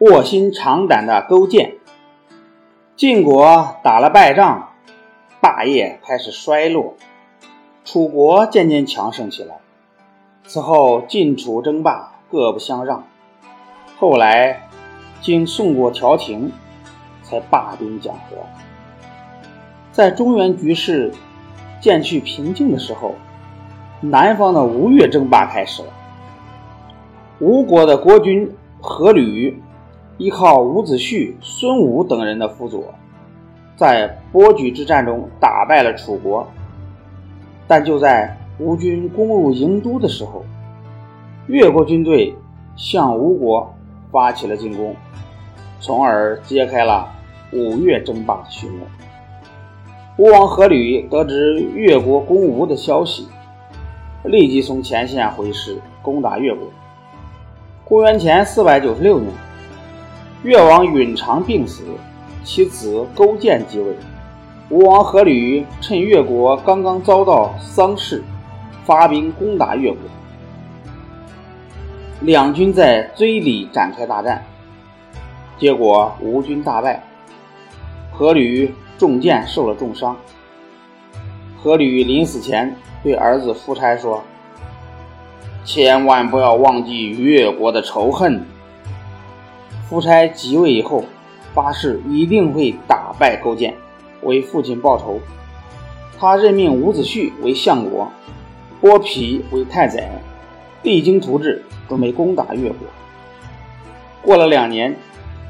卧薪尝胆的勾践。晋国打了败仗，霸业开始衰落，楚国渐渐强盛起来。此后晋楚争霸，各不相让。后来经宋国调停，才罢兵讲和。在中原局势渐趋平静的时候，南方的吴越争霸开始了。吴国的国君阖闾。依靠伍子胥、孙武等人的辅佐，在伯举之战中打败了楚国。但就在吴军攻入郢都的时候，越国军队向吴国发起了进攻，从而揭开了五越争霸的序幕。吴王阖闾得知越国攻吴的消息，立即从前线回师攻打越国。公元前四百九十六年。越王允常病死，其子勾践继位。吴王阖闾趁越国刚刚遭到丧事，发兵攻打越国。两军在郴里展开大战，结果吴军大败，阖闾中箭受了重伤。阖闾临死前对儿子夫差说：“千万不要忘记越国的仇恨。”夫差即位以后，发誓一定会打败勾践，为父亲报仇。他任命伍子胥为相国，剥皮为太宰，励精图治，准备攻打越国。过了两年，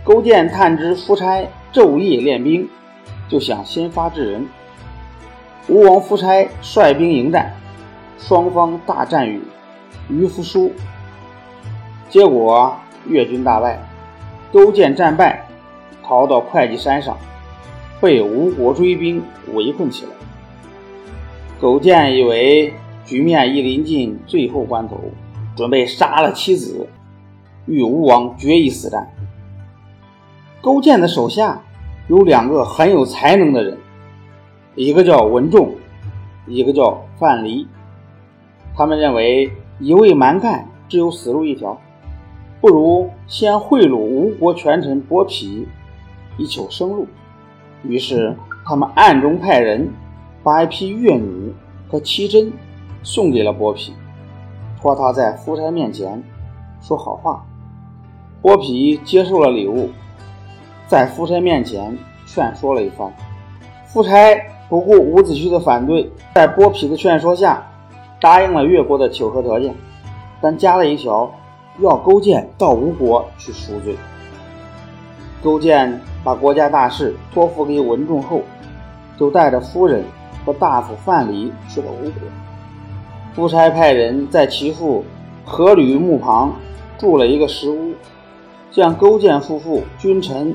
勾践探知夫差昼夜练兵，就想先发制人。吴王夫差率兵迎战，双方大战于于夫书，结果越军大败。勾践战败，逃到会稽山上，被吴国追兵围困起来。勾践以为局面已临近最后关头，准备杀了妻子，与吴王决一死战。勾践的手下有两个很有才能的人，一个叫文仲，一个叫范蠡。他们认为一味蛮干，只有死路一条。不如先贿赂吴国权臣伯嚭，以求生路。于是他们暗中派人把一批越女和奇珍送给了伯嚭，托他在夫差面前说好话。伯嚭接受了礼物，在夫差面前劝说了一番。夫差不顾伍子胥的反对，在伯嚭的劝说下，答应了越国的求和条件，但加了一条。要勾践到吴国去赎罪。勾践把国家大事托付给文仲后，就带着夫人和大夫范蠡去了吴国。夫差派人在其父阖闾墓旁筑了一个石屋，将勾践夫妇君臣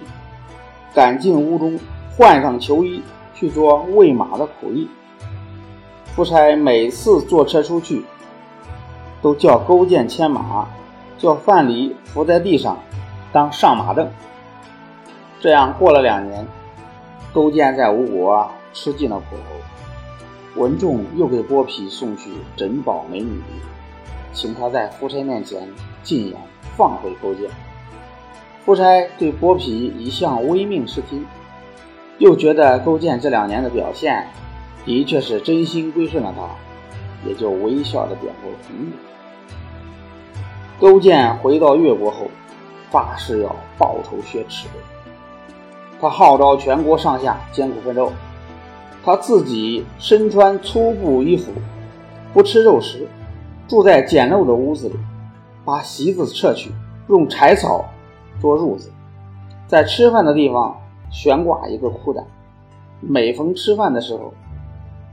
赶进屋中，换上囚衣，去做喂马的苦役。夫差每次坐车出去，都叫勾践牵马。叫范蠡伏在地上当上马凳，这样过了两年，勾践在吴国吃尽了苦头。文仲又给剥皮送去珍宝美女，请他在夫差面前进言放回勾践。夫差对剥皮一向唯命是听，又觉得勾践这两年的表现的确是真心归顺了他，也就微笑的点头同意。勾践回到越国后，发誓要报仇雪耻。他号召全国上下艰苦奋斗，他自己身穿粗布衣服，不吃肉食，住在简陋的屋子里，把席子撤去，用柴草做褥子，在吃饭的地方悬挂一个裤裆。每逢吃饭的时候，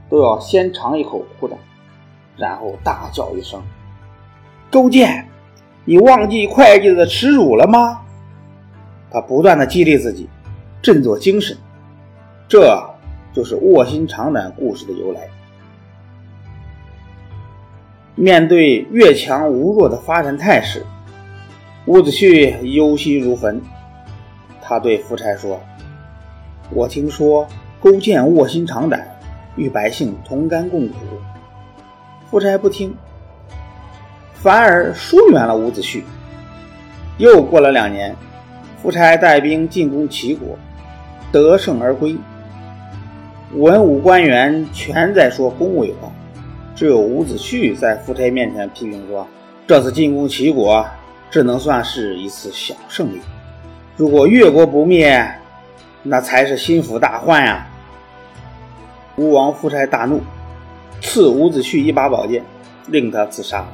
都要先尝一口裤裆，然后大叫一声：“勾践！”你忘记会计的耻辱了吗？他不断的激励自己，振作精神。这就是卧薪尝胆故事的由来。面对越强无弱的发展态势，伍子胥忧心如焚。他对夫差说：“我听说勾践卧薪尝胆，与百姓同甘共苦。”夫差不听。反而疏远了伍子胥。又过了两年，夫差带兵进攻齐国，得胜而归。文武官员全在说恭维话，只有伍子胥在夫差面前批评说：“这次进攻齐国，只能算是一次小胜利。如果越国不灭，那才是心腹大患呀！”吴王夫差大怒，赐伍子胥一把宝剑，令他自杀。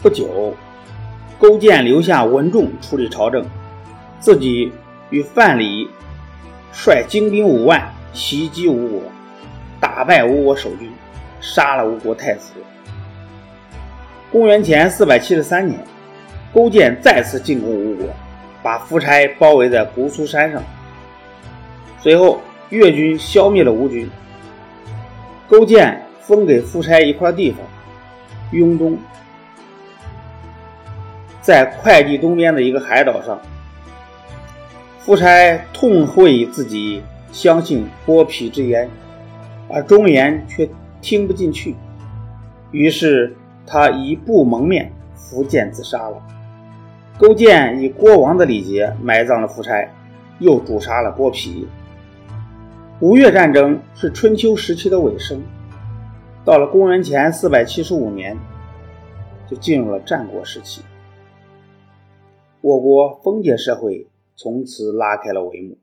不久，勾践留下文仲处理朝政，自己与范蠡率精兵五万袭击吴国，打败吴国守军，杀了吴国太子。公元前四百七十三年，勾践再次进攻吴国，把夫差包围在姑苏山上。随后，越军消灭了吴军。勾践封给夫差一块地方，雍东，在会稽东边的一个海岛上。夫差痛悔自己相信剥皮之言，而忠言却听不进去，于是他一步蒙面伏剑自杀了。勾践以国王的礼节埋葬了夫差，又诛杀了剥皮。吴越战争是春秋时期的尾声，到了公元前四百七十五年，就进入了战国时期。我国封建社会从此拉开了帷幕。